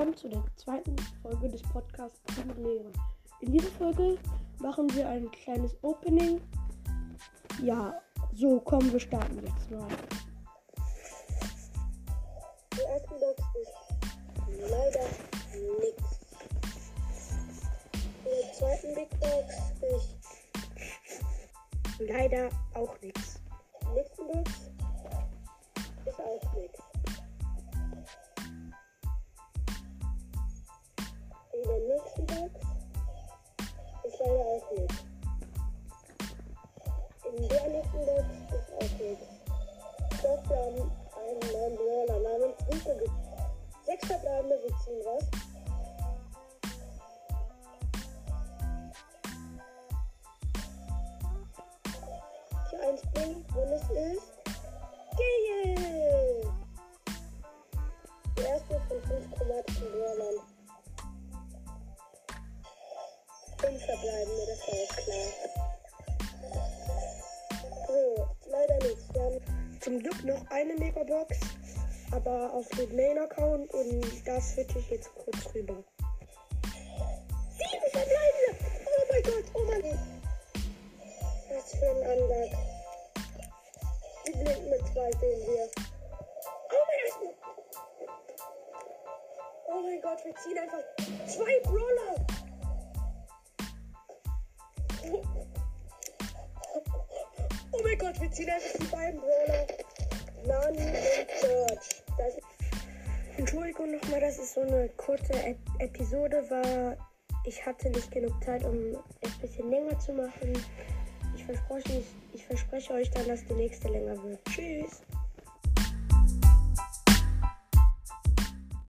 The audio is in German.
willkommen zu der zweiten Folge des Podcasts mit Lehrern. In dieser Folge machen wir ein kleines Opening. Ja, so kommen wir starten jetzt mal. Die erste Box ist leider nichts. In der zweiten Big Box ist Leider auch nichts. Der Box ist. Doch wir haben einen neuen Brawler namens Rico Sechs verbleibende, ziehen was. Die 1 blinkt, wenn es ist. Gehe! Die erste von fünf chromatischen Brawlern. Fünf verbleibende, das war auch klar. Zum Glück noch eine Megabox, aber auf dem Main-Account und das switche ich jetzt kurz rüber. sieben verbleibende! Oh mein Gott, oh mein Gott! Was für ein Anlag. Die blinden mit zwei sehen wir. Oh mein Gott! Oh mein Gott, wir ziehen einfach zwei Brawler! Oh mein Gott, wir ziehen einfach die beiden Brawler. Entschuldigung nochmal, dass es so eine kurze Ep Episode war. Ich hatte nicht genug Zeit, um es ein bisschen länger zu machen. Ich verspreche, ich verspreche euch dann, dass die nächste länger wird. Tschüss!